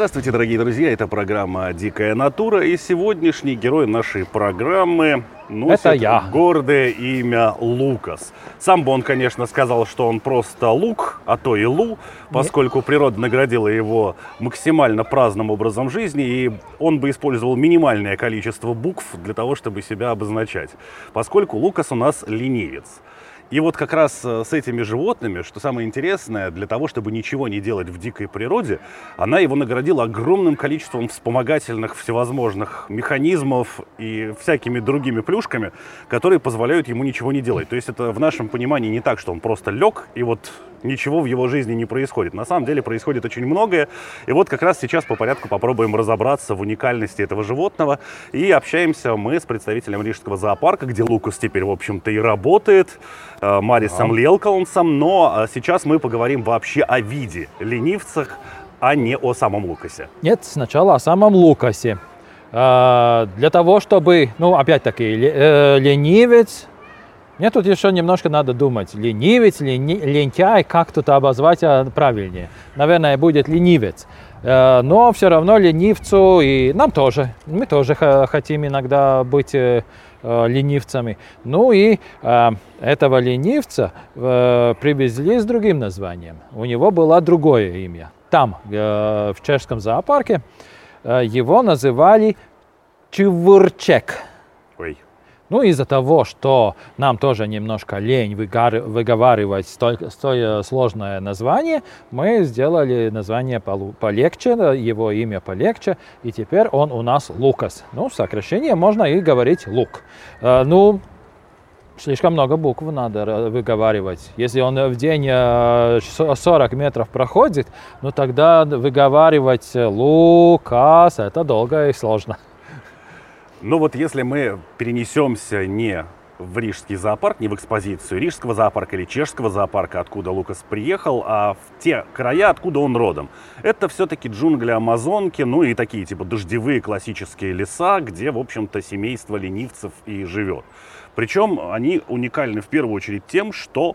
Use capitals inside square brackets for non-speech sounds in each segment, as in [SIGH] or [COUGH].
Здравствуйте, дорогие друзья, это программа «Дикая натура» и сегодняшний герой нашей программы носит Это я. гордое имя Лукас. Сам бы он, конечно, сказал, что он просто Лук, а то и Лу, поскольку природа наградила его максимально праздным образом жизни, и он бы использовал минимальное количество букв для того, чтобы себя обозначать, поскольку Лукас у нас ленивец. И вот как раз э, с этими животными, что самое интересное, для того, чтобы ничего не делать в дикой природе, она его наградила огромным количеством вспомогательных всевозможных механизмов и всякими другими плюшками, которые позволяют ему ничего не делать. То есть это в нашем понимании не так, что он просто лег и вот ничего в его жизни не происходит. На самом деле происходит очень многое. И вот как раз сейчас по порядку попробуем разобраться в уникальности этого животного. И общаемся мы с представителем Рижского зоопарка, где Лукас теперь, в общем-то, и работает, э, Марисом Лелкаунсом. Но э, сейчас мы поговорим вообще о виде ленивцах, а не о самом Лукасе. Нет, сначала о самом Лукасе. А, Для того, чтобы, ну, опять-таки, ле- э, ленивец, мне тут еще немножко надо думать. Ленивец, лени- лентяй, как тут обозвать а, правильнее? Наверное, будет ленивец. Э, Но все равно ленивцу и нам тоже. Мы тоже хотим иногда быть э, э, ленивцами. Ну и этого ленивца привезли с другим названием. У него было другое имя. Там, в чешском зоопарке, его называли Чувырчек. Ой. Ну, из-за того, что нам тоже немножко лень выговаривать столь- столь сложное название, мы сделали название полегче, э, его имя полегче, и теперь он у нас Лукас. Ну, сокращение можно и говорить Лук. Э, ну, слишком много букв надо выговаривать. Если он в день э, шо- 40 метров проходит, ну тогда выговаривать э, Лукас, это долго и сложно. Ну вот если мы перенесемся не в Рижский зоопарк, не в экспозицию Рижского зоопарка или Чешского зоопарка, откуда Лукас приехал, а в те края, откуда он родом. Это все-таки джунгли Амазонки, ну и такие типа дождевые классические леса, где, в общем-то, семейство ленивцев и живет. Причем они уникальны в первую очередь тем, что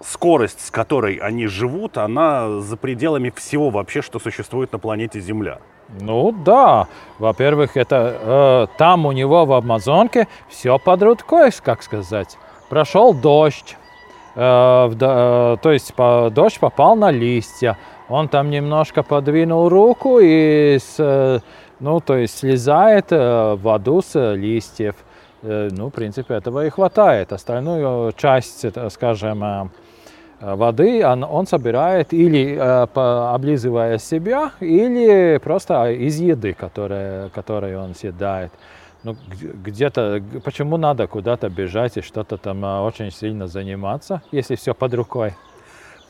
скорость, с которой они живут, она за пределами всего вообще, что существует на планете Земля. Ну да, во-первых, это э, там у него в Амазонке все под рукой, как сказать. Прошел дождь, э, в э, то есть по- дождь попал на листья. Он там немножко подвинул руку и, с, э, ну, то есть слезает э, воду с листьев. Э, ну, в принципе, этого и хватает. Остальную часть, это, скажем, э, э, воды он, он собирает или э, облизывая себя, или просто из еды, которая, которую он съедает. Ну, где-то, почему надо куда-то бежать и что-то там э, очень сильно заниматься, если все под рукой?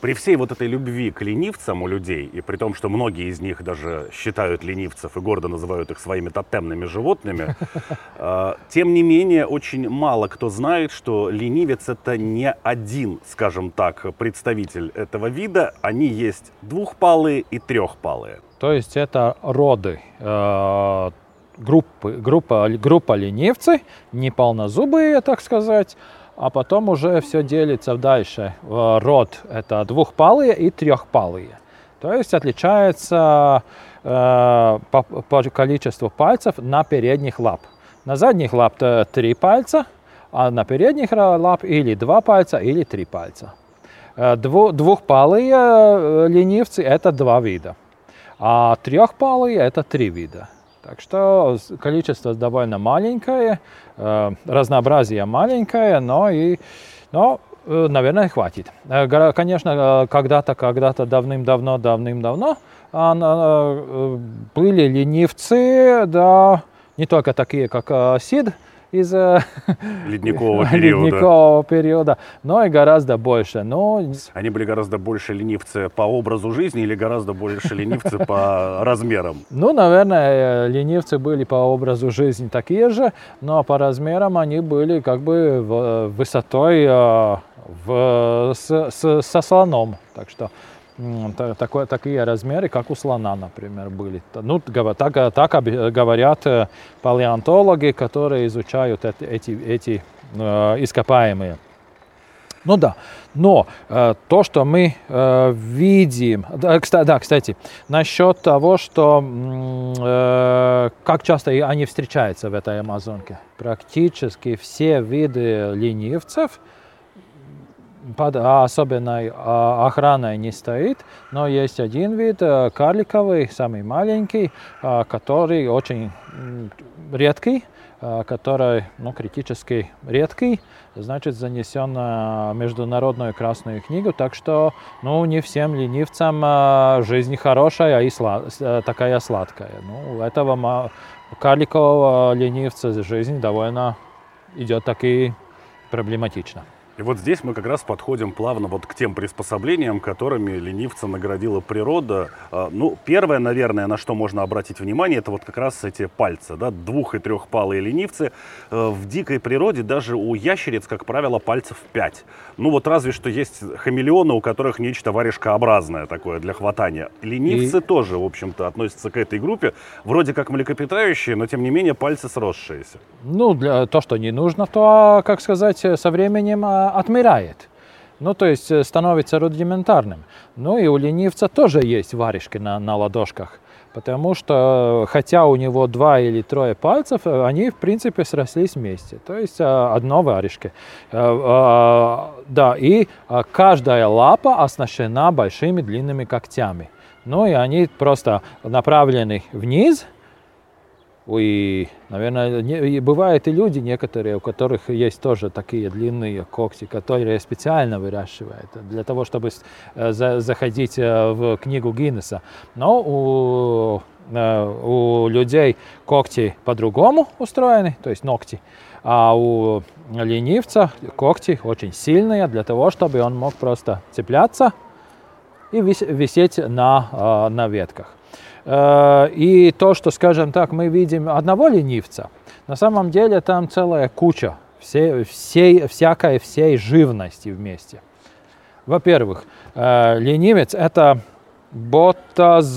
При всей вот этой любви к ленивцам у людей, и при том, что многие из них даже считают ленивцев и гордо называют их своими тотемными животными, э, [LAUGHS] тем не менее, очень мало кто знает, что ленивец это не один, скажем так, представитель этого вида. Они есть двухпалые и трехпалые. То есть это роды э, группы, группа, группа ленивцы, неполнозубые, так сказать, а потом уже все делится дальше. Э, Род это двухпалые и трехпалые. То есть отличается э, по, по количеству пальцев на передних лап. На задних лап три пальца, а на передних лап или два пальца, или три пальца. Э, дву- двухпалые э, ленивцы это два вида. А трехпалые это три вида. Так что количество довольно маленькое, э, разнообразие маленькое, но и, но, э, наверное, хватит. Э, Конечно, когда-то, когда-то давным-давно, давным-давно а, были ленивцы, да, не только такие, как Сид, из э, [LAUGHS] Ледникового [LAUGHS] периода. ледникового периода, но и гораздо больше. Но Они были гораздо больше ленивцы по образу жизни или гораздо больше ленивцы по [LAUGHS] размерам? Ну, наверное, э, ленивцы были по образу жизни такие же, но по размерам они были как бы в- высотой э, в, с, с- со слоном. Так что такое, такие размеры, как у слона, например, были. Ну, так, э, так оби- говорят э, палеонтологи, которые изучают эти, эти, э, ископаемые. Ну да, но э, то, что мы э, видим, да, кста- да, кстати, насчет того, что э, как часто они встречаются в этой Амазонке, практически все виды ленивцев под особенной а, охраной не стоит, но есть один вид э, карликовый, самый маленький, а, который очень редкий, а, который ну, критически редкий, значит занесен в международную красную книгу, так что ну, не всем ленивцам а, жизнь хорошая и сла- с- э, такая сладкая. Ну, у этого карликового ленивца жизнь довольно идет таки проблематично. И вот здесь мы как раз подходим плавно вот к тем приспособлениям, которыми ленивца наградила природа. А, Ну, первое, наверное, на что можно обратить внимание, это вот как раз эти пальцы, да, двух- и трехпалые ленивцы. Э, В дикой природе даже у ящериц, как правило, пальцев пять. Ну вот разве что есть хамелеоны, у которых нечто варежкообразное такое для хватания. Ленивцы И- тоже, в общем-то, относятся к этой группе. Вроде как млекопитающие, но тем не менее пальцы сросшиеся. Ну, для то, что не нужно, то, как сказать, э, со временем а, отмирает. Ну, то есть э, становится рудиментарным. Ну и у ленивца тоже есть варежки на, на ладошках. Потому что, э, хотя у него два или трое пальцев, э, они, в принципе, срослись вместе. То есть э, одно варежки. Да, и каждая лапа оснащена большими длинными когтями. Ну и они просто направлены вниз, и, наверное, не- и бывают и люди некоторые, у которых есть тоже такие длинные когти, которые специально выращивают для того, чтобы э, за- заходить э, в книгу Гиннесса. Но у, э, у людей когти по-другому устроены, то есть ногти. А у ленивца когти очень сильные для того, чтобы он мог просто цепляться и вис- висеть на, на ветках. Э, И то, что, скажем так, мы видим одного ленивца, на самом деле там целая куча всей, всей, всякой всей живности вместе. Во-первых, э, ленивец – это ботазоосад,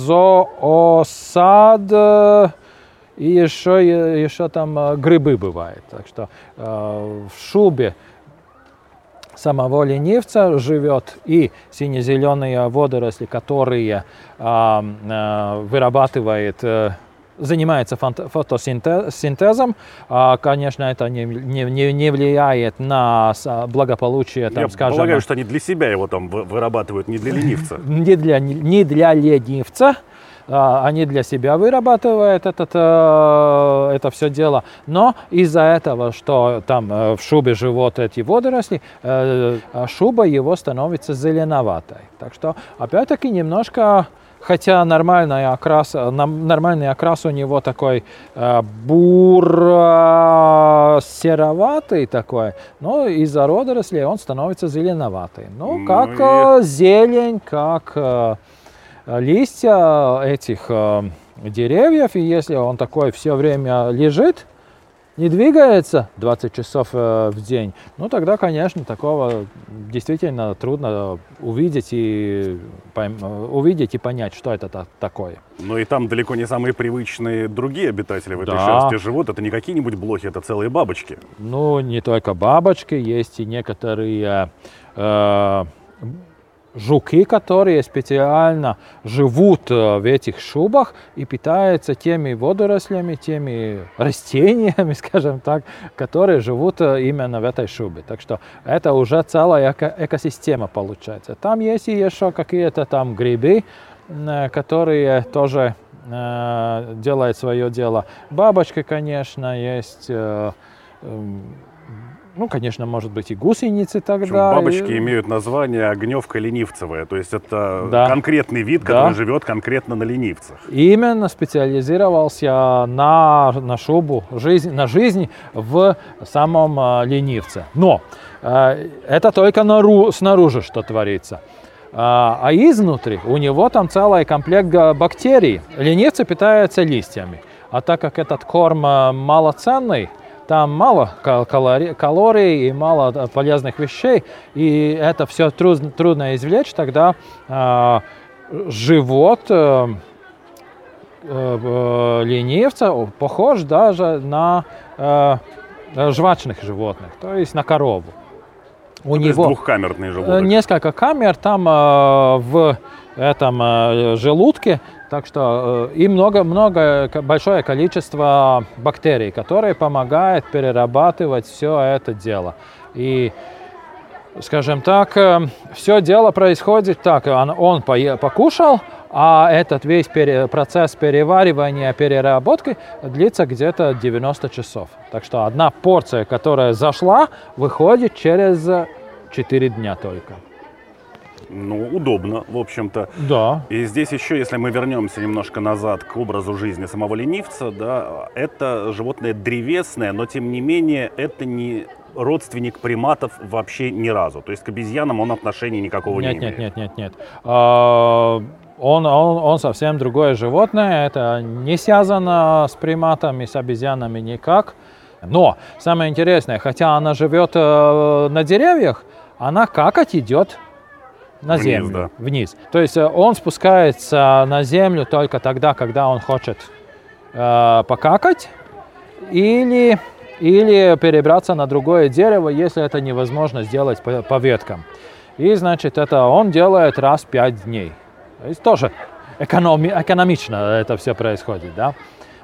э, и еще, еще там грибы бывают. Так что в шубе самого ленивца живет и сине-зеленые водоросли, которые а, а, вырабатывает, э, занимается фотосинтезом. А, конечно, это не, не, не- не влияет на благополучие, там, Я скажем, полагаю, что они для себя его там вы- вырабатывают, не для ленивца. [LAUGHS] не для, не для ленивца, они для себя вырабатывают этот, э, это все дело. Но из-за этого, что там э, в шубе живут эти водоросли, э, а шуба его становится зеленоватой. Так что, опять-таки, немножко Хотя нормальный окрас, нормальный окрас у него такой э, буро-сероватый такой, но из-за водорослей он становится зеленоватый. Ну, Ну как и- э, зелень, как листья этих э, деревьев, и если он такой все время лежит, не двигается 20 часов э, в день, ну тогда, конечно, такого действительно трудно увидеть и, э, увидеть и понять, что это та- такое. Но и там далеко не самые привычные другие обитатели в этой Да. шерсти живут. Это не какие-нибудь блохи, это целые бабочки. Ну, не только бабочки, есть и некоторые э, жуки, которые специально живут э, в этих шубах и питаются теми водорослями, теми растениями, [LAUGHS] скажем так, которые живут э, именно в этой шубе. Так что это уже целая эко- экосистема получается. Там есть и еще какие-то там грибы, э, которые тоже э, делают свое дело. Бабочки, конечно, есть. э, эм, ну, конечно, может быть и гусеницы Причем тогда. бабочки и- имеют название огневка ленивцевая, то есть это Да. конкретный вид, Да. который живет конкретно на ленивцах. Именно специализировался на, на шубу, жизнь, на жизнь в самом э, ленивце. Но э, это только нару- снаружи, что творится. А, а изнутри у него там целый комплект бактерий. Ленивцы питаются листьями. А так как этот корм э, малоценный, там мало кал- калори- калорий и мало полезных вещей, и это все трудно, трудно извлечь, тогда э, живот э, э, ленивца похож даже на э, жвачных животных, то есть на корову. У То есть двухкамерный э, желудок. несколько камер там э, в этом э, желудке, так что э, и много, много, ко- большое количество бактерий, которые помогают перерабатывать все это дело. И скажем так, все дело происходит так, он, он покушал, а этот весь пере- процесс переваривания, переработки длится где-то 90 часов. Так что одна порция, которая зашла, выходит через 4 дня только. Ну, удобно, в общем-то. Да. И здесь еще, если мы вернемся немножко назад к образу жизни самого ленивца, да, это животное древесное, но тем не менее это не родственник приматов вообще ни разу. То есть к обезьянам он отношения никакого Нет, не нет, имеет. нет, нет, нет. А, Он, он, он совсем другое животное, это не связано с приматами, с обезьянами никак. Но самое интересное, хотя она живет э, на деревьях, она какать идет на Вниз, землю, да. вниз. То есть э, он спускается на землю только тогда, когда он хочет э, покакать, или, или перебраться на другое дерево, если это невозможно сделать по, по веткам. И, значит, это он делает раз в пять дней. То есть тоже экономи- экономично это все происходит, да.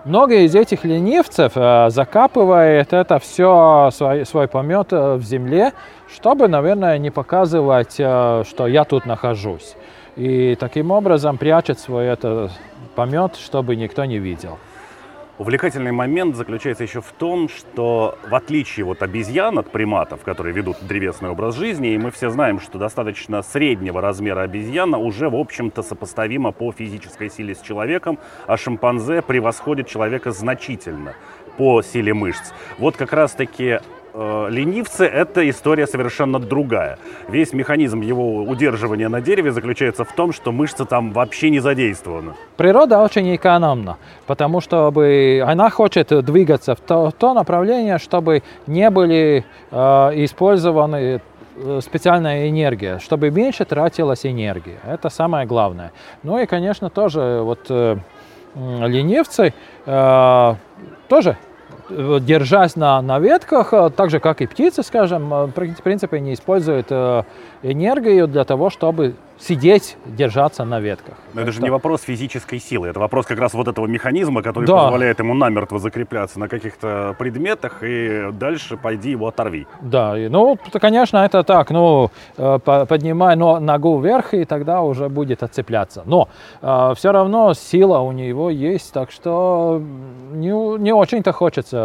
Многие из этих ленивцев э, закапывают это все, свой, свой помет э, в земле, чтобы, наверное, не показывать, э, что я тут нахожусь. И таким образом прячет свой это помет, чтобы никто не видел. Увлекательный момент заключается еще в том, что в отличие вот обезьян от приматов, которые ведут древесный образ жизни, и мы все знаем, что достаточно среднего размера обезьяна уже, в общем-то, сопоставима по физической силе с человеком, а шимпанзе превосходит человека значительно по силе мышц. Вот как раз-таки ленивцы – это история совершенно другая. Весь механизм его удерживания на дереве заключается в том, что мышцы там вообще не задействованы. Природа очень экономна, потому что бы она хочет двигаться в то, в то направление, чтобы не были э, использованы э, специальная энергия, чтобы меньше тратилась энергия. Это самое главное. Ну и, конечно, тоже вот э, ленивцы э, тоже э, держась на, на ветках, э, так же как и птицы, скажем, э, в принципе не используют э, энергию для того, чтобы сидеть, держаться на ветках. Но это же Это- не вопрос физической силы, это вопрос как раз вот этого механизма, который Да. позволяет ему намертво закрепляться на каких-то предметах и дальше пойди его оторви. Да, ну, конечно, это так, ну, э, по- поднимай но- ногу вверх, и тогда уже будет отцепляться. Но все равно сила у него есть, так что не, не очень-то хочется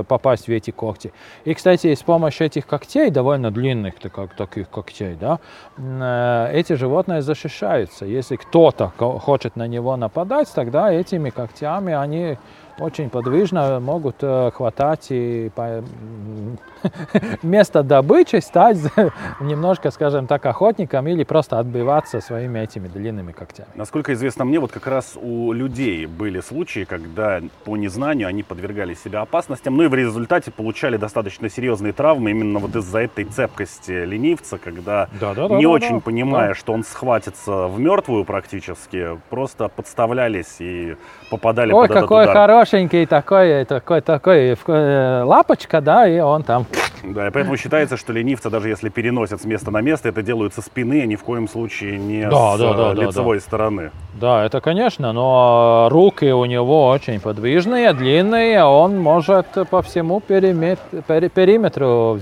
э, попасть в эти когти. И, кстати, с помощью этих когтей, довольно длинных так- таких когтей, да, э, эти животные защищаются. Если кто-то хочет на него нападать, тогда этими когтями они очень подвижно могут э, хватать и по- м, [LAUGHS] вместо добычи стать [LAUGHS] немножко, скажем так, охотником или просто отбиваться своими этими длинными когтями. Насколько известно мне, вот как раз у людей были случаи, когда по незнанию они подвергали себя опасностям, ну и в результате получали достаточно серьезные травмы именно вот из-за этой цепкости ленивца, когда Да-да-да, не да, очень да. понимая, что он схватится в мертвую практически, просто подставлялись и попадали Ой, под этот какой удар. Хорошенький такой, такой, такой э, лапочка, да, и он там. Да, и поэтому считается, что ленивцы, даже если переносят с места на место, это делают со спины, а ни в коем случае не Да, с да, э, да, да, лицевой стороны. Да, это конечно, но руки у него очень подвижные, длинные, он может по всему периме- пери- периметру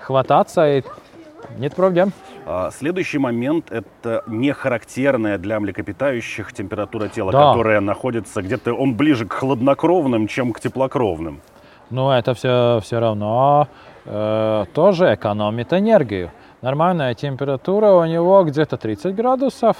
хвататься и нет проблем. А, Следующий момент – это не характерная для млекопитающих температура тела, Да. которая находится где-то, он ближе к хладнокровным, чем к теплокровным. Но это все, все равно э, тоже экономит энергию. Нормальная температура у него где-то 30 градусов,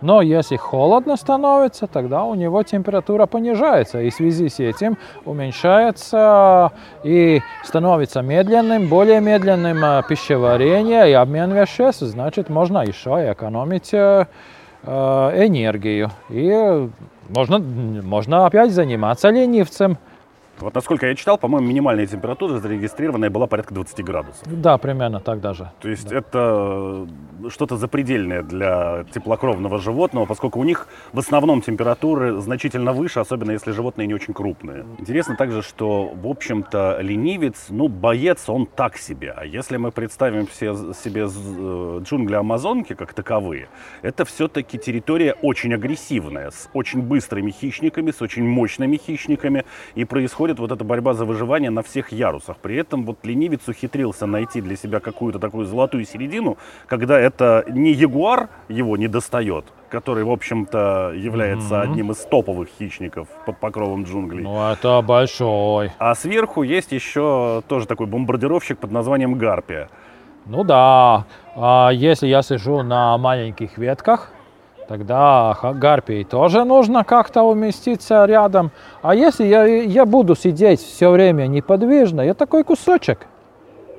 но если холодно становится, тогда у него температура понижается, и в связи с этим уменьшается и становится медленным, более медленным э, пищеварение и обмен веществ, значит, можно еще экономить э, э, энергию. И можно, можно опять заниматься ленивцем. Вот насколько я читал, по-моему, минимальная температура зарегистрированная была порядка 20 градусов. Да, примерно так даже. То есть да. это что-то запредельное для теплокровного животного, поскольку у них в основном температуры значительно выше, особенно если животные не очень крупные. Интересно также, что, в общем-то, ленивец, ну, боец, он так себе. А если мы представим все, себе э, джунгли Амазонки как таковые, это все-таки территория очень агрессивная, с очень быстрыми хищниками, с очень мощными хищниками, и происходит происходит вот эта борьба за выживание на всех ярусах. При этом вот ленивец ухитрился найти для себя какую-то такую золотую середину, когда это не ягуар его не достает, который, в общем-то, является mm-hmm. одним из топовых хищников под покровом джунглей. Ну, это большой. А сверху есть еще тоже такой бомбардировщик под названием Гарпия. Ну да, а если я сижу на маленьких ветках, тогда гарпии тоже нужно как-то уместиться рядом. А если я, я буду сидеть все время неподвижно, я такой кусочек.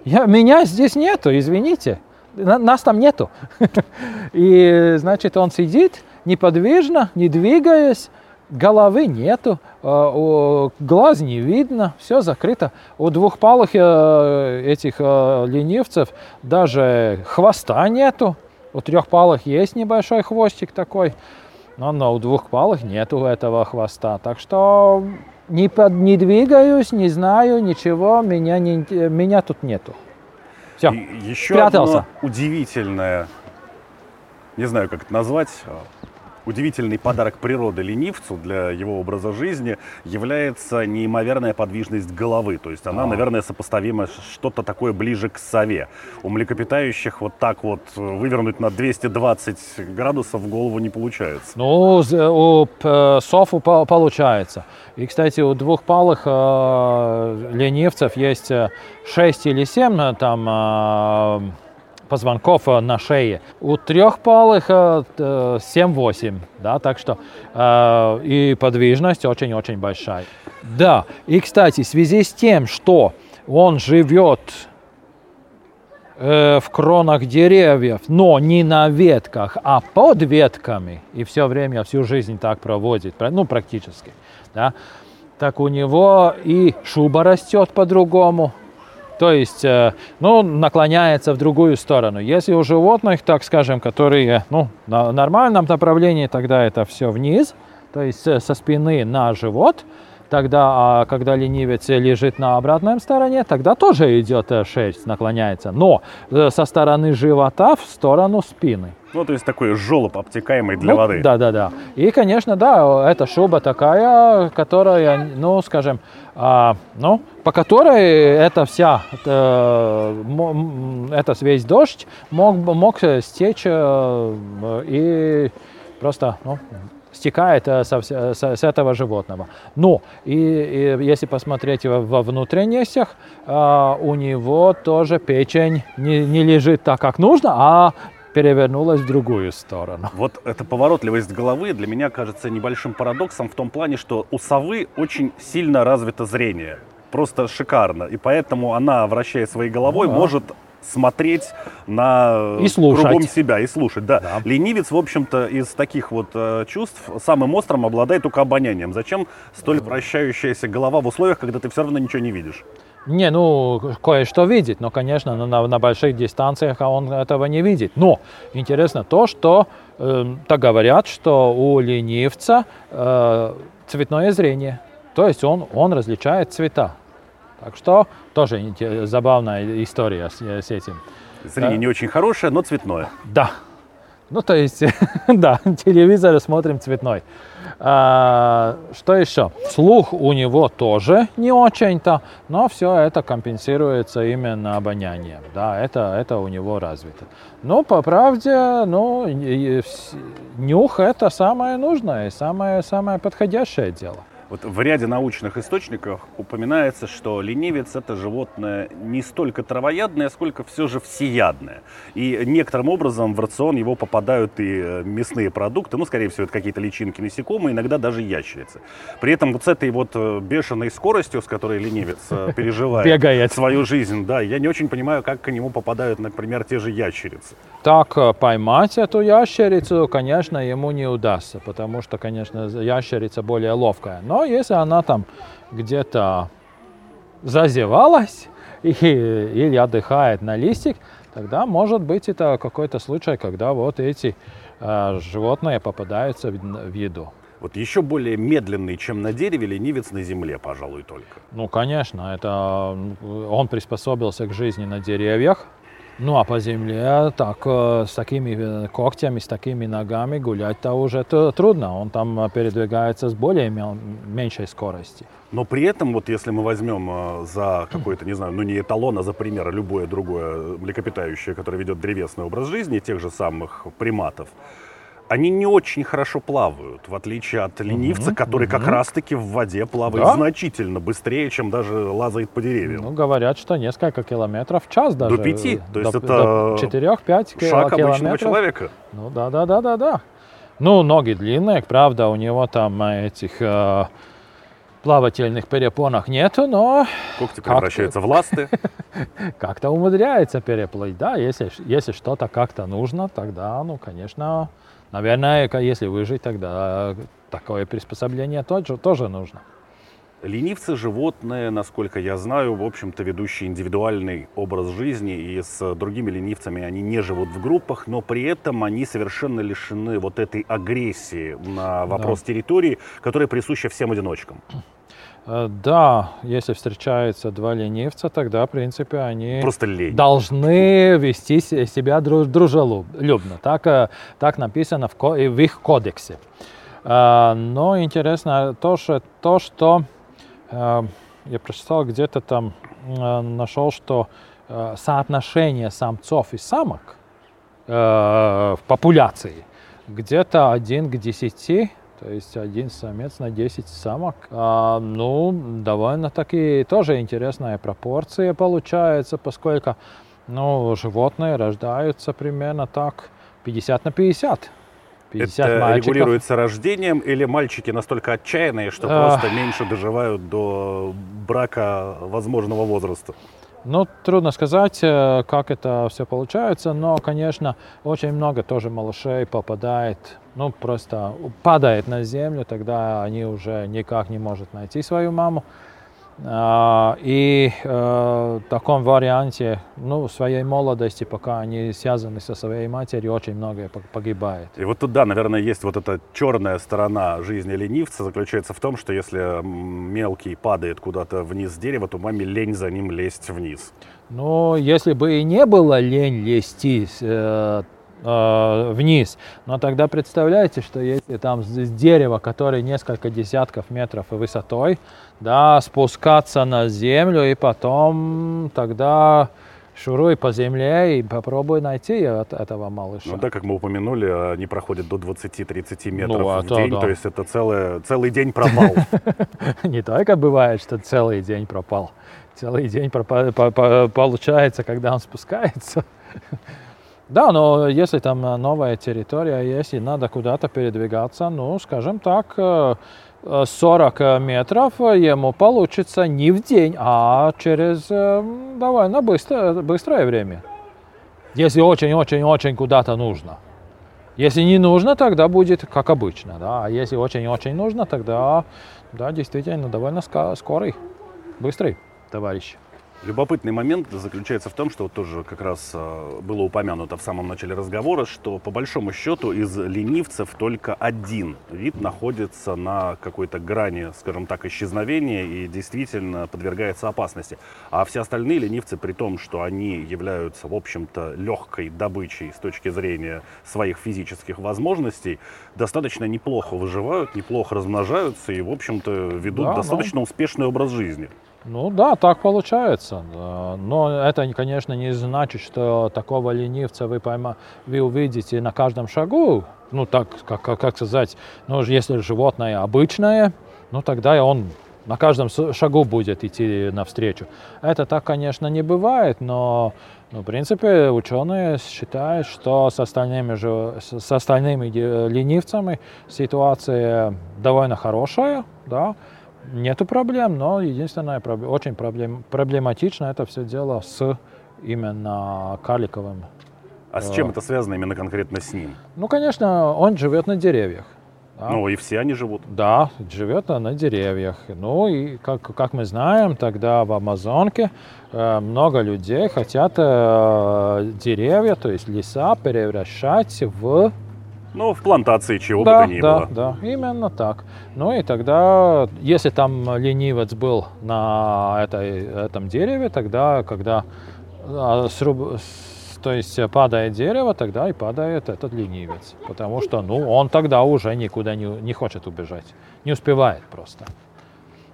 Я, меня здесь нету, извините. Нас там нету. [LAUGHS] И значит, он сидит неподвижно, не двигаясь, головы нету, а, глаз не видно, все закрыто. У двухпалых э, этих э, ленивцев даже хвоста нету. У трехпалых есть небольшой хвостик такой, но, но у двухпалых нету этого хвоста. Так что не, под, не двигаюсь, не знаю ничего, меня, не, меня тут нету. Все, еще спрятался. одно удивительное, не знаю, как это назвать, удивительный подарок природы ленивцу для его образа жизни является неимоверная подвижность головы. То есть она, а. наверное, сопоставима что-то такое ближе к сове. У млекопитающих вот так вот вывернуть на 220 градусов голову не получается. Ну, у сов получается. И, кстати, у двухпалых э, ленивцев есть 6 э, или 7 там э, позвонков э, на шее. У трехпалых 7-8, э, да, так что э, и подвижность очень-очень большая. Да, и, кстати, в связи с тем, что он живет э, в кронах деревьев, но не на ветках, а под ветками, и все время, всю жизнь так проводит, ну, практически, да, так у него и шуба растет по-другому, то есть, э, ну, наклоняется в другую сторону. Если у животных, так скажем, которые, ну, на нормальном направлении, тогда это все вниз, то есть э, со спины на живот. Тогда, а когда ленивец лежит на обратной стороне, тогда тоже идет э, шерсть, наклоняется. Но со стороны живота в сторону спины. Ну, то есть такой желоб обтекаемый для ну, воды. Да, да, да. И, конечно, да, эта шуба такая, которая, ну, скажем, а, ну, по которой эта вся, это, этот весь дождь мог, мог стечь э, и просто, ну, стекает э, со, с, с этого животного. Но и, и если посмотреть во внутренностях, а, у него тоже печень не, не лежит так, как нужно, а перевернулась в другую сторону. Вот эта поворотливость головы для меня кажется небольшим парадоксом в том плане, что у совы очень сильно развито зрение. Просто шикарно. И поэтому она, вращая своей головой, ну, да. может смотреть на и слушать. кругом себя и слушать. Да. да. Ленивец, в общем-то, из таких вот э, чувств самым острым обладает только обонянием. Зачем столь вращающаяся голова в условиях, когда ты все равно ничего не видишь? Не, ну, кое-что видит, но, конечно, на, на больших дистанциях он этого не видит. Но интересно то, что э, так говорят, что у ленивца э, цветное зрение. То есть он, он различает цвета. Так что тоже забавная история с, с этим. Зрение не очень хорошее, но цветное. Да. Ну, то есть, [LAUGHS] да, телевизор смотрим цветной. А, что еще? Слух у него тоже не очень-то, но все это компенсируется именно обонянием. Да, это, это у него развито. Но по правде, ну, нюх это самое нужное и самое, самое подходящее дело. Вот в ряде научных источников упоминается, что ленивец это животное не столько травоядное, сколько все же всеядное. И некоторым образом в рацион его попадают и э, мясные продукты, ну, скорее всего, это какие-то личинки насекомые, иногда даже ящерицы. При этом вот с этой вот э, бешеной скоростью, с которой ленивец э, [LAUGHS] переживает Бегает. свою жизнь, да, я не очень понимаю, как к нему попадают, например, те же ящерицы. Так поймать эту ящерицу, конечно, ему не удастся, потому что, конечно, ящерица более ловкая. Но если она там где-то зазевалась и, или отдыхает на листик, тогда может быть это какой-то случай, когда вот эти э, животные попадаются в, в еду. Вот еще более медленный, чем на дереве, ленивец на земле, пожалуй, только. Ну, конечно, это он приспособился к жизни на деревьях. Ну, а по земле так э, с такими э, когтями, с такими ногами гулять-то уже трудно. Он там э, передвигается с более меньшей скоростью. Но при этом, вот если мы возьмем за какой-то, не знаю, ну не эталон, а за пример любое другое млекопитающее, которое ведет древесный образ жизни, тех же самых приматов, они не очень хорошо плавают, в отличие от ленивца, который как раз-таки в воде плавает Да? значительно быстрее, чем даже лазает по деревьям. Ну, говорят, что несколько километров в час даже. пяти? То есть до, это 4-5 Шаг обычного километров. человека. Ну, да, да, да, да, да. Ну, ноги длинные, правда, у него там э, этих э, плавательных перепонок нету, но Когти превращаются в ласты. [LAUGHS] как-то умудряется переплыть. Да, если, если что-то как-то нужно, тогда, ну, конечно, наверное, если выжить, тогда такое приспособление тоже, тоже нужно. Ленивцы животные, насколько я знаю, в общем-то ведущие индивидуальный образ жизни, и с другими ленивцами они не живут в группах, но при этом они совершенно лишены вот этой агрессии на вопрос территории, которая присуща всем одиночкам. Э, Да, если встречаются два ленивца, тогда, в принципе, они Просто лень. должны вести се- себя дру- дружелюбно. Так, э, так написано в, в их кодексе. Э, Но интересно то, что, то, что я прочитал где-то там, нашел, что соотношение самцов и самок в популяции где-то один к 10, то есть один самец на 10 самок. А, ну, довольно-таки тоже интересная пропорция получается, поскольку ну, животные рождаются примерно так 50 на 50. 50 Это мальчиков. регулируется рождением или мальчики настолько отчаянные, что Ах. просто меньше доживают до брака возможного возраста? Ну, трудно сказать, э, как это все получается, но, конечно, очень много тоже малышей попадает, ну, просто падает на землю, тогда они уже никак не могут найти свою маму. А, И э, в таком варианте, ну, в своей молодости, пока они связаны со своей матерью, очень многое пог- погибает. И вот тут, да, наверное, есть вот эта черная сторона жизни ленивца, заключается в том, что если мелкий падает куда-то вниз с дерева, то маме лень за ним лезть вниз. Ну, если бы и не было лень лезти э, вниз, но тогда представляете, что если там с дерева, которое несколько десятков метров высотой, да, спускаться на землю и потом тогда шуруй по земле и попробуй найти от этого малыша. Ну да, как мы упомянули, они проходят до 20-30 метров а в то день, да. то есть это целое, целый день провал. [LAUGHS] Не только бывает, что целый день пропал. Целый день получается, когда он спускается. [LAUGHS] Да, но если там э, новая территория, если надо куда-то передвигаться, ну, скажем так, э, э, 40 метров ему получится не в день, а через э, довольно быстро, быстрое время. Если очень-очень-очень куда-то нужно. Если не нужно, тогда будет как обычно, да. А если очень-очень нужно, тогда, да, действительно, довольно скорый, быстрый товарищ. Любопытный момент заключается в том, что вот тоже как раз э, было упомянуто в самом начале разговора, что по большому счету из ленивцев только один вид находится на какой-то грани, скажем так, исчезновения и действительно подвергается опасности. А все остальные ленивцы, при том, что они являются, в общем-то, легкой добычей с точки зрения своих физических возможностей, достаточно неплохо выживают, неплохо размножаются и, в общем-то, ведут Да, да. достаточно успешный образ жизни. Ну да, так получается. Но это, конечно, не значит, что такого ленивца вы, пойма, вы увидите на каждом шагу. Ну так, как, как, как сказать, ну если животное обычное, ну тогда он на каждом шагу будет идти навстречу. Это так, конечно, не бывает, но ну, в принципе, ученые считают, что с остальными, же, с остальными ленивцами ситуация довольно хорошая, да, нету проблем, но единственное, очень проблем, проблематично это все дело с именно карликовым. А с чем э, это связано именно конкретно с ним? Ну, конечно, он живет на деревьях. Да? Ну и все они живут. Да, живет на деревьях. Ну и как, как мы знаем, тогда в Амазонке э, много людей хотят э, деревья, то есть леса превращать в ну, в плантации чего да, бы то ни да, было. Да, именно так. Ну и тогда, если там ленивец был на этой, этом дереве, тогда, когда а, сруб, то есть падает дерево, тогда и падает этот ленивец. Потому что ну, он тогда уже никуда не, не хочет убежать. Не успевает просто.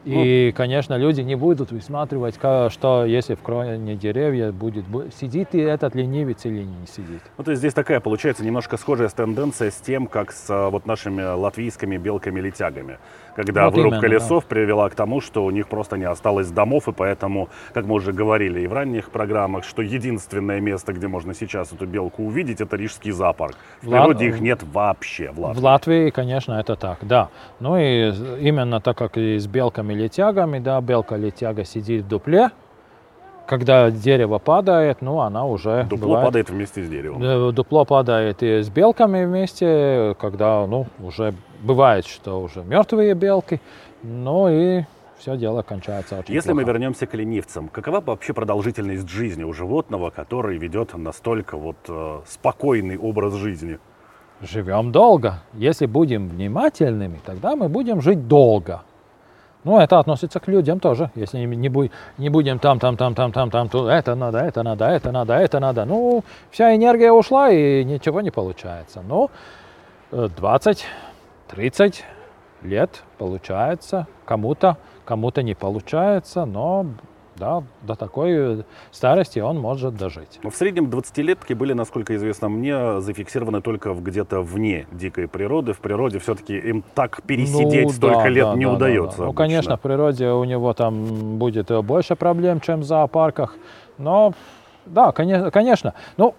И, ну, конечно, люди не будут высматривать, что если в кроне деревья будет, сидит и этот ленивец или не сидит. Ну, то есть здесь такая, получается, немножко схожая тенденция с тем, как с э, вот нашими латвийскими белками-летягами когда вот вырубка именно, лесов да. привела к тому, что у них просто не осталось домов, и поэтому, как мы уже говорили и в ранних программах, что единственное место, где можно сейчас эту белку увидеть, это Рижский зоопарк. В, в природе их нет вообще в Латвии. В Латвии, конечно, это так, да. Ну и именно так, как и с белками-летягами, да, белка-летяга сидит в дупле, когда дерево падает, ну, она уже... Дупло бывает, падает вместе с деревом. Э, дупло падает и с белками вместе, когда, ну, уже бывает, что уже мертвые белки, ну и все дело кончается очень Если плохо. мы вернемся к ленивцам, какова вообще продолжительность жизни у животного, который ведет настолько вот э, спокойный образ жизни? Живем долго. Если будем внимательными, тогда мы будем жить долго. Ну, это относится к людям тоже. Если не, будь, не будем там, там, там, там, там, там, то это надо, это надо, это надо, это надо. Ну, вся энергия ушла и ничего не получается. Ну, 20, 30 лет получается. Кому-то, кому-то не получается, но да, до такой старости он может дожить. В среднем 20-летки были, насколько известно мне, зафиксированы только где-то вне дикой природы. В природе все-таки им так пересидеть ну, столько да, лет да, не да, удается. Да, да. Ну, конечно, в природе у него там будет больше проблем, чем в зоопарках. Но да, конечно. Ну,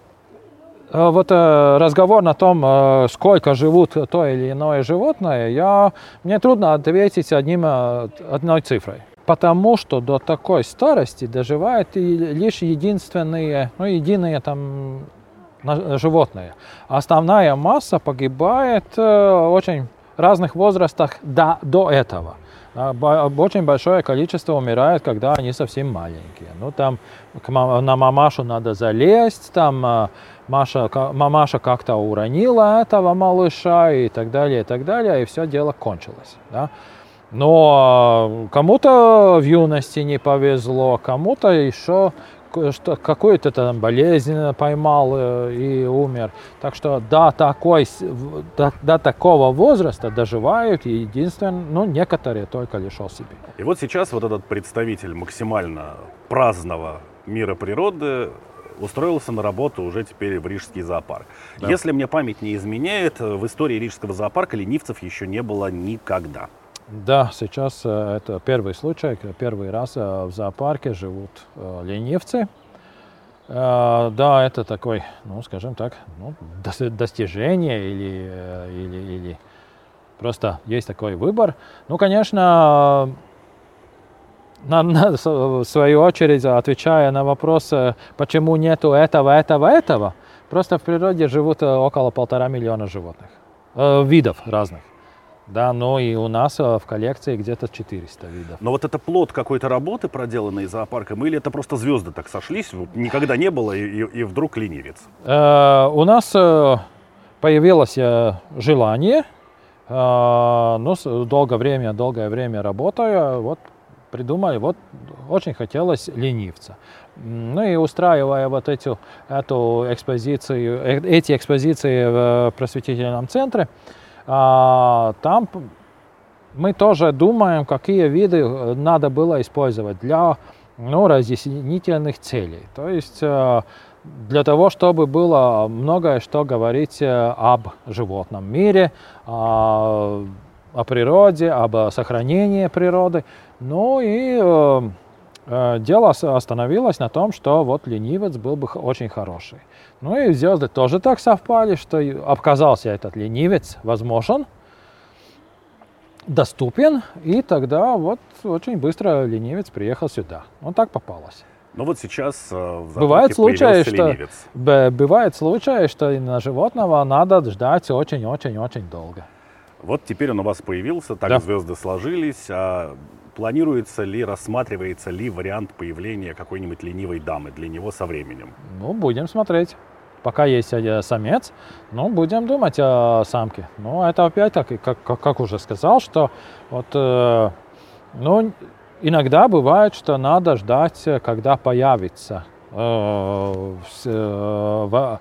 э, вот э, разговор на том, э, сколько живут то или иное животное, я, мне трудно ответить одним, одной цифрой потому что до такой старости доживают и лишь единственные, ну, единые там животные. Основная масса погибает в э, очень разных возрастах до, до этого. Очень большое количество умирает, когда они совсем маленькие. Ну, там на мамашу надо залезть, там э, Маша, мамаша как-то уронила этого малыша и так далее, и так далее, и все дело кончилось. Да? Но кому-то в юности не повезло, кому-то еще что какую-то там болезнь поймал э, и умер. Так что до, такой, до, до такого возраста доживают единственно, ну, некоторые только лишь себе. И вот сейчас вот этот представитель максимально праздного мира природы устроился на работу уже теперь в Рижский зоопарк. Да. Если мне память не изменяет, в истории Рижского зоопарка ленивцев еще не было никогда. Да, сейчас э, это первый случай, первый раз э, в зоопарке живут э, ленивцы. Да, это такой, ну, скажем так, ну, достижение или, или, или просто есть такой выбор. Ну, конечно, на, в свою очередь, отвечая на вопрос, почему нету этого, этого, этого, просто в природе живут около полтора миллиона животных, видов разных. Да, но и у нас э, в коллекции где-то 400 видов. Но вот это плод какой-то работы, проделанной зоопарком, или это просто звезды так сошлись, никогда не было, и, и, вдруг ленивец? Э, у нас э, появилось э, желание, э, но долгое время, долгое время работая, вот придумали, вот очень хотелось ленивца. Ну и устраивая вот эту, эту экспозицию, эти экспозиции в просветительном центре, там мы тоже думаем, какие виды э, надо было использовать для ну, разъяснительных целей. То есть э, для того, чтобы было многое что говорить э, об животном мире, а, о природе, об сохранении природы. Ну и дело остановилось на том, что вот ленивец был бы очень хороший. Ну и звезды тоже так совпали, что оказался этот ленивец возможен, доступен, и тогда вот очень быстро ленивец приехал сюда. Он так попалось. Но вот сейчас э, в бывает случаи, что б, бывает случаи, что на животного надо ждать очень-очень-очень долго. Вот теперь он у вас появился, так да. звезды сложились. А планируется ли, рассматривается ли вариант появления какой-нибудь ленивой дамы для него со временем? Ну, будем смотреть. Пока есть э, самец, ну, будем думать о самке. Ну, это опять-таки, как, как, как уже сказал, что вот, э, ну, иногда бывает, что надо ждать, э, когда появится э, в, э, в,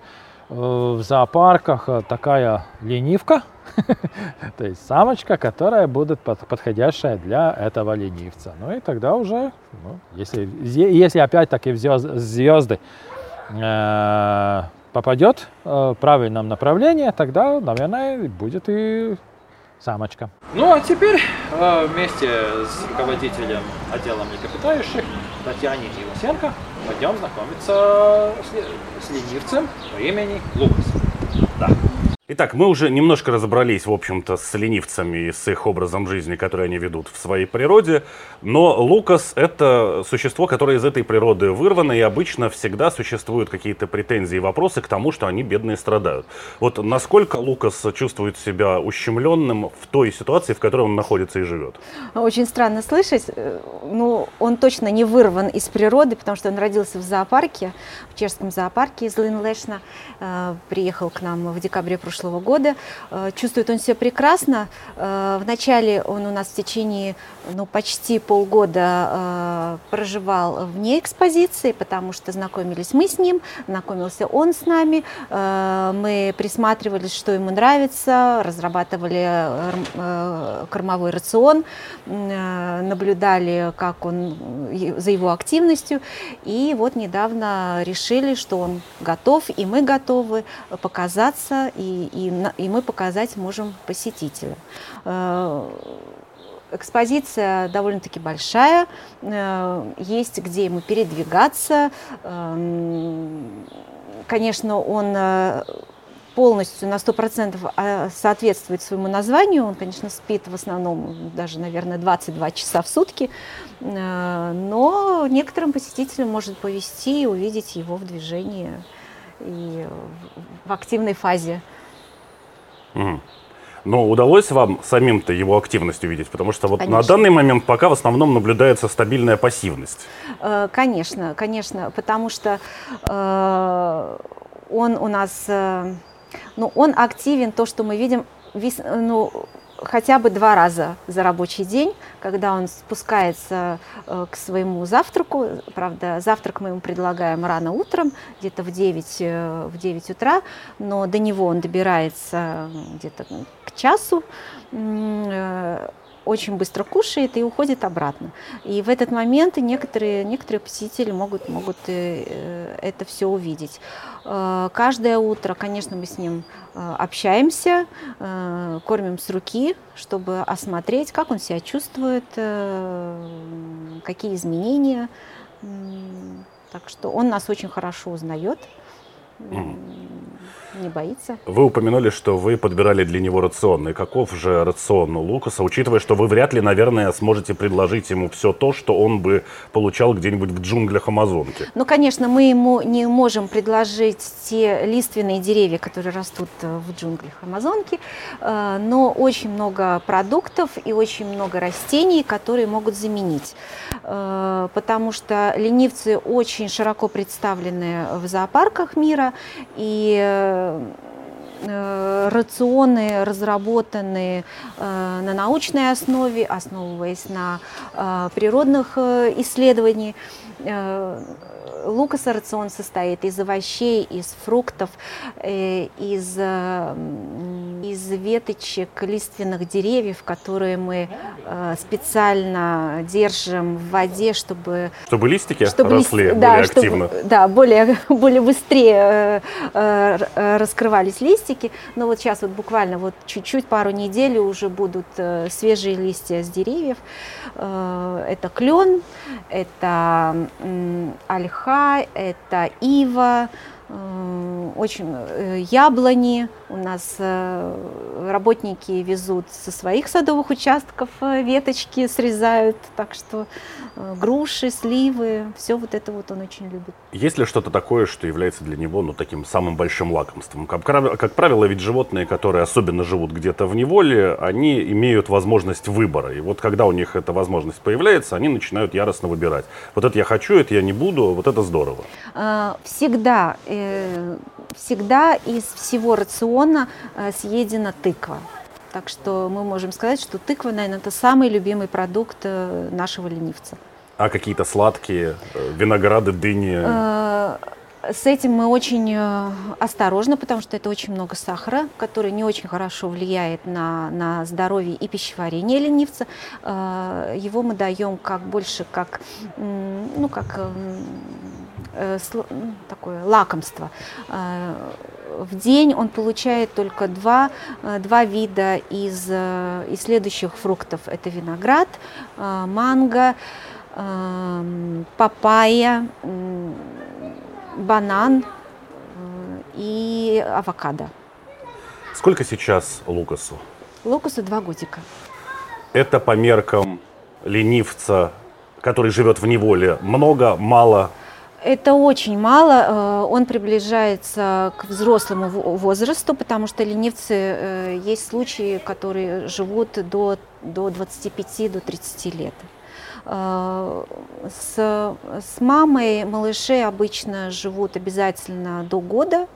в зоопарках такая ленивка, [LAUGHS] то есть самочка, которая будет подходящая для этого ленивца. Ну и тогда уже, ну, если, если опять-таки звезды э, попадет э, в правильном направлении, тогда, наверное, будет и самочка. Ну а теперь э, вместе с руководителем отдела млекопитающих Татьяной Ивасенко пойдем знакомиться с, с ленивцем по имени Лукас. Да. Итак, мы уже немножко разобрались, в общем-то, с ленивцами и с их образом жизни, который они ведут в своей природе. Но Лукас — это существо, которое из этой природы вырвано, и обычно всегда существуют какие-то претензии и вопросы к тому, что они бедные страдают. Вот насколько Лукас чувствует себя ущемленным в той ситуации, в которой он находится и живет? Очень странно слышать. Ну, он точно не вырван из природы, потому что он родился в зоопарке, в чешском зоопарке из Линлешна, э, приехал к нам в декабре прошлого прошлого года. Э, чувствует он себя прекрасно. Э, вначале он у нас в течение ну, почти полгода э, проживал вне экспозиции, потому что знакомились мы с ним, знакомился он с нами. Мы присматривались, что ему нравится, разрабатывали кормовой рацион, наблюдали, как он за его активностью. И вот недавно решили, что он готов, и мы готовы показаться и и, и, мы показать можем посетителям. Э, экспозиция довольно-таки большая, э, есть где ему передвигаться. Эм, конечно, он э, полностью на 100% соответствует своему названию. Он, конечно, спит в основном даже, наверное, 22 часа в сутки, но некоторым посетителям может повести и увидеть его в движении и в активной фазе Угу. Но удалось вам самим-то его активность увидеть? Потому что вот конечно. на данный момент пока в основном наблюдается стабильная пассивность. Э, конечно, конечно, потому что э, он у нас, э, ну, он активен, то, что мы видим, весь, ну, хотя бы два раза за рабочий день, когда он спускается э, к своему завтраку. Правда, завтрак мы ему предлагаем рано утром, где-то в 9, э, в 9 утра, но до него он добирается где-то к часу. Э, очень быстро кушает и уходит обратно. И в этот момент некоторые, некоторые посетители могут, могут э, это все увидеть. Э, каждое утро, конечно, мы с ним э, общаемся, кормим с руки, чтобы осмотреть, как он себя чувствует, какие изменения. Так что он нас очень хорошо узнает. Не боится. Вы упомянули, что вы подбирали для него рацион. И каков же рацион Лукаса, учитывая, что вы вряд ли, наверное, сможете предложить ему все то, что он бы получал где-нибудь в джунглях Амазонки? Ну, конечно, мы ему не можем предложить те лиственные деревья, которые растут э, в джунглях Амазонки, э, но очень много продуктов и очень много растений, которые могут заменить. Э, потому что ленивцы очень широко представлены в зоопарках мира, и рационы разработаны э, на научной основе, основываясь на э, природных исследованиях. Лукаса рацион состоит из овощей, из фруктов, из, из веточек лиственных деревьев, которые мы э, специально держим в воде, чтобы... Чтобы листики чтобы росли лист- более да, активно. Чтобы, да, более, [LAUGHS] более быстрее э, э, раскрывались листики. Но вот сейчас вот буквально вот чуть-чуть, пару недель уже будут э, свежие листья с деревьев. Э, это клен, это м, это ива, очень э, яблони. У нас э, работники везут со своих садовых участков э, веточки, срезают. Так что э, груши, сливы, все вот это вот он очень любит. Есть ли что-то такое, что является для него ну, таким самым большим лакомством? Как, как правило, ведь животные, которые особенно живут где-то в неволе, они имеют возможность выбора. И вот когда у них эта возможность появляется, они начинают яростно выбирать. Вот это я хочу, это я не буду, вот это здорово. Всегда, э, всегда из всего рациона э, съедена тыква. Так что мы можем сказать, что тыква, наверное, это самый любимый продукт э, нашего ленивца. А какие-то сладкие, э, винограды, дыни. Э, С этим мы очень э, осторожны, потому что это очень много сахара, который не очень хорошо влияет на, на здоровье и пищеварение ленивца. Э, Его мы даем как больше как, ну, как э, такое лакомство. Э, В день он получает только два, э, два вида из, э, из следующих фруктов. Это виноград, э, манго, эм, папайя, банан э, и авокадо. Сколько сейчас Лукасу? Локусу два годика. Это по меркам ленивца, который живет в неволе, много, мало. Это очень мало. э, Он приближается к взрослому во- возрасту, потому что ленивцы э, есть случаи, которые живут до, до 25-30 до 30 лет. Э, С, с мамой малыши обычно живут обязательно до года,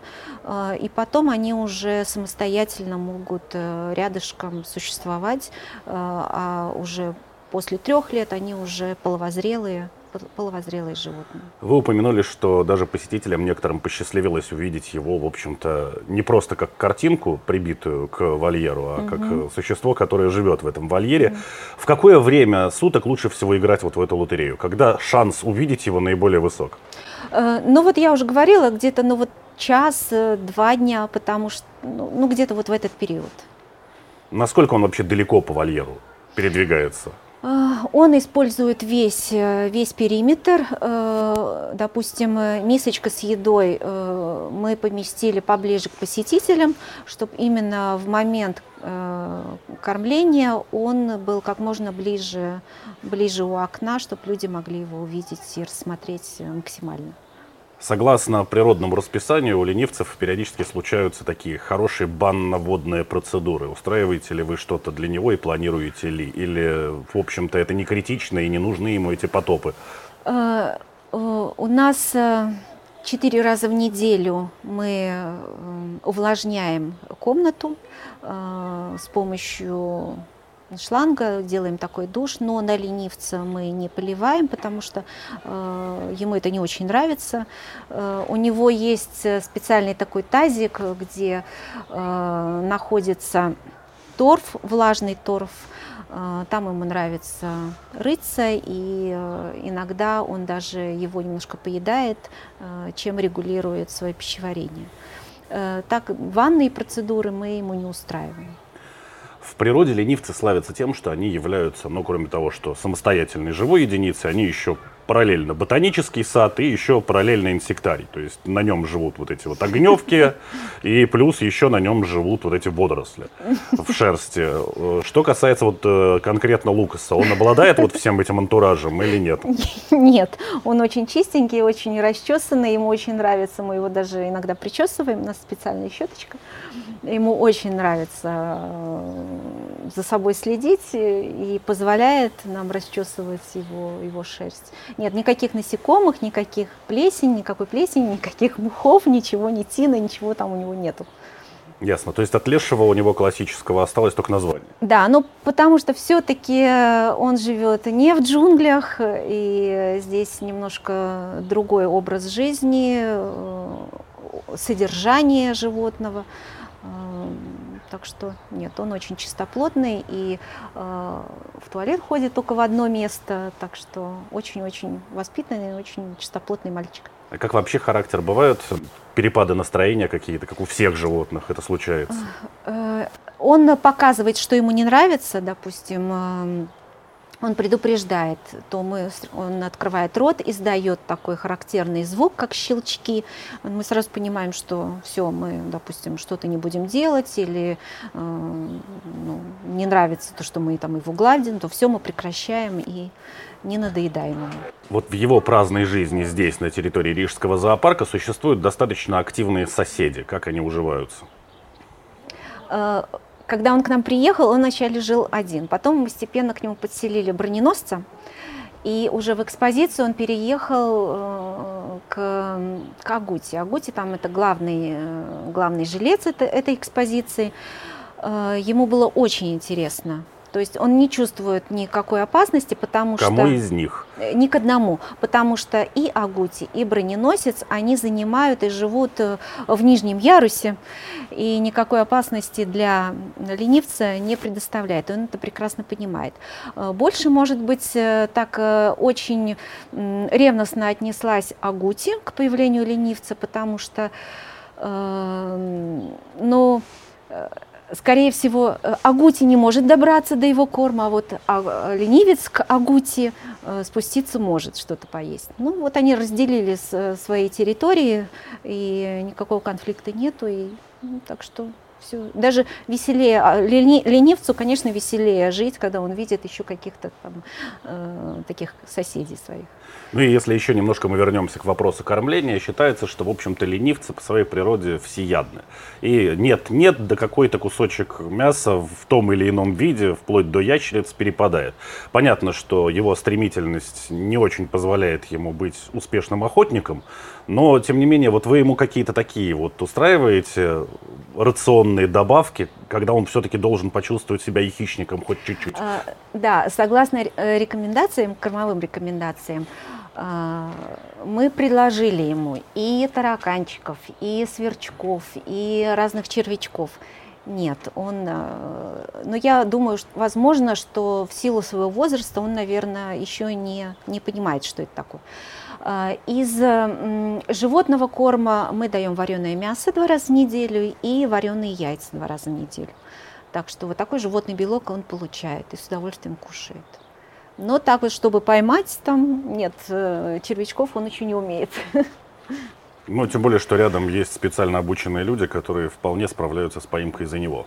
и потом они уже самостоятельно могут рядышком существовать, а уже после трех лет они уже половозрелые, пол- половозрелые животные. Вы упомянули, что даже посетителям некоторым посчастливилось увидеть его, в общем-то, не просто как картинку, прибитую к вольеру, а как э, существо, которое живет в этом вольере. В какое время суток лучше всего играть вот в эту лотерею? Когда шанс увидеть его наиболее высок? Э, Ну вот я уже говорила, где-то ну вот час, э, дня, потому что ну, ну, где-то вот в этот период. Насколько он вообще далеко по вольеру передвигается? А, Он использует весь, э, весь периметр. Э, Допустим, э, мисочка с едой э, мы поместили поближе к посетителям, чтобы именно в момент э, кормления он был как можно ближе, ближе у окна, чтобы люди могли его увидеть и рассмотреть э, максимально. Согласно природному расписанию, у ленивцев периодически случаются такие хорошие банно-водные процедуры. Устраиваете ли вы что-то для него и планируете ли? Или, в общем-то, это не критично и не нужны ему эти потопы? Э, э, У нас э, четыре раза в неделю мы увлажняем комнату с помощью шланга, делаем такой душ, но на ленивца мы не поливаем, потому что э, ему это не очень нравится. Э, у него есть э, специальный такой тазик, где э, находится торф, влажный торф, Э, Там ему нравится рыться, и э, иногда он даже его немножко поедает, чем регулирует свое пищеварение. Так, ванные процедуры мы ему не устраиваем. В природе ленивцы славятся тем, что они являются, ну, кроме того, что самостоятельной живой единицей, они еще параллельно ботанический сад и еще параллельно инсектарий. То есть на нем живут вот эти вот огневки, и плюс еще на нем живут вот эти водоросли в шерсти. Э, Что касается вот э, конкретно Лукаса, он обладает вот всем этим антуражем или нет? Нет, он очень чистенький, очень расчесанный, ему очень нравится, мы его даже иногда причесываем, у нас специальная щеточка. Ему очень нравится э, за собой следить и позволяет нам расчесывать его, его шерсть. Нет, никаких насекомых, никаких плесень, никакой плесени, [LAUGHS] никаких мухов, ничего, ни тины, ничего там у него нету. Ясно. То есть от лешего у него классического осталось только название. Да, ну потому что все-таки он живет не в джунглях, и здесь немножко другой образ жизни, э, содержание животного. Так что нет, он очень чистоплотный и э, в туалет ходит только в одно место. Так что очень-очень воспитанный, очень чистоплотный мальчик. А как вообще характер? Бывают перепады настроения какие-то, как у всех животных это случается? Э, он показывает, что ему не нравится, допустим, эм, он предупреждает, то мы, он открывает рот, издает такой характерный звук, как щелчки. Мы сразу понимаем, что все, мы, допустим, что-то не будем делать, или э, ну, не нравится то, что мы там его гладим, то все мы прекращаем и не надоедаем ему. Вот в его праздной жизни здесь, на территории Рижского зоопарка, существуют достаточно активные соседи. Как они уживаются? Э, когда он к нам приехал, он вначале жил один. Потом мы постепенно к нему подселили броненосца. И уже в экспозицию он переехал э, к, к Агути. Агути там это главный, э, главный жилец это, этой экспозиции. Э, ему было очень интересно то есть он не чувствует никакой опасности, потому Кому что... Кому из них? Э, ни к одному, потому что и Агути, и Броненосец, они занимают и живут э, в нижнем ярусе, и никакой опасности для ленивца не предоставляет. Он это прекрасно понимает. Э, больше, может быть, так очень ревностно отнеслась Агути к появлению ленивца, потому что, ну, скорее всего, э, Агути не может добраться до его корма, а вот а, ленивец к Агути э, спуститься может что-то поесть. Ну вот они разделили э, свои территории, и никакого конфликта нету, и ну, так что все. Даже веселее, а, ленивцу, конечно, веселее жить, когда он видит еще каких-то там э, таких соседей своих. Ну и если еще немножко мы вернемся к вопросу кормления, считается, что, в общем-то, ленивцы по своей природе всеядны. И нет-нет, да какой-то кусочек мяса в том или ином виде, вплоть до ящериц, перепадает. Понятно, что его стремительность не очень позволяет ему быть успешным охотником, но, тем не менее, вот вы ему какие-то такие вот устраиваете рационные добавки, когда он все-таки должен почувствовать себя и хищником хоть чуть-чуть? А, да, согласно э, рекомендациям, кормовым рекомендациям, а, мы предложили ему и тараканчиков, и сверчков, и разных червячков. Нет, он, э, но я думаю, что, возможно, что в силу своего возраста он, наверное, еще не, не понимает, что это такое. А, из животного корма мы даем вареное мясо два раза в неделю и вареные яйца два раза в неделю. Так что вот такой животный белок он получает и с удовольствием кушает. Но так вот, чтобы поймать там, нет, э, червячков он еще не умеет. [LAUGHS] Ну, тем более, что рядом есть специально обученные люди, которые вполне справляются с поимкой за него.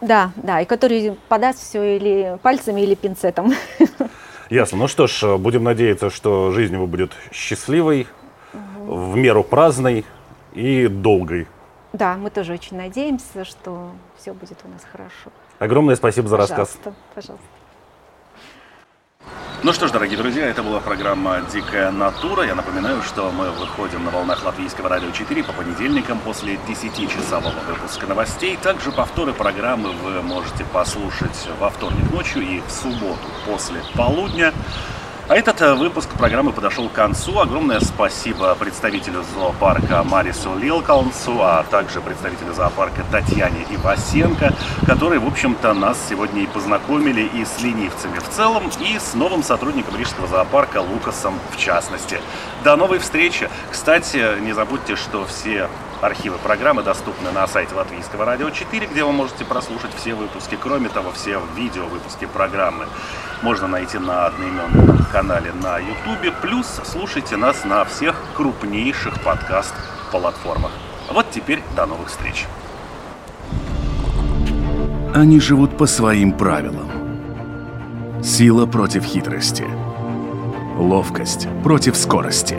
Да, да, и которые подаст все или пальцами, или пинцетом. [LAUGHS] Ясно. Ну что ж, будем надеяться, что жизнь его будет счастливой, угу. в меру праздной и долгой. Да, мы тоже очень надеемся, что все будет у нас хорошо. Огромное спасибо за пожалуйста, рассказ. Пожалуйста. Ну что ж, дорогие друзья, это была программа «Дикая натура». Я напоминаю, что мы выходим на волнах Латвийского радио 4 по понедельникам после 10-часового выпуска новостей. Также повторы программы вы можете послушать во вторник ночью и в субботу после полудня. А этот э, выпуск программы подошел к концу. Огромное спасибо представителю зоопарка Марису Лилкалнсу, а также представителю зоопарка Татьяне Ивасенко, которые, в общем-то, нас сегодня и познакомили и с ленивцами в целом, и с новым сотрудником Рижского зоопарка Лукасом в частности. До новой встречи! Кстати, не забудьте, что все Архивы программы доступны на сайте Латвийского радио 4, где вы можете прослушать все выпуски. Кроме того, все видео выпуски программы можно найти на одноименном канале на YouTube. Плюс слушайте нас на всех крупнейших подкаст-платформах. Вот теперь до новых встреч. Они живут по своим правилам. Сила против хитрости. Ловкость против скорости.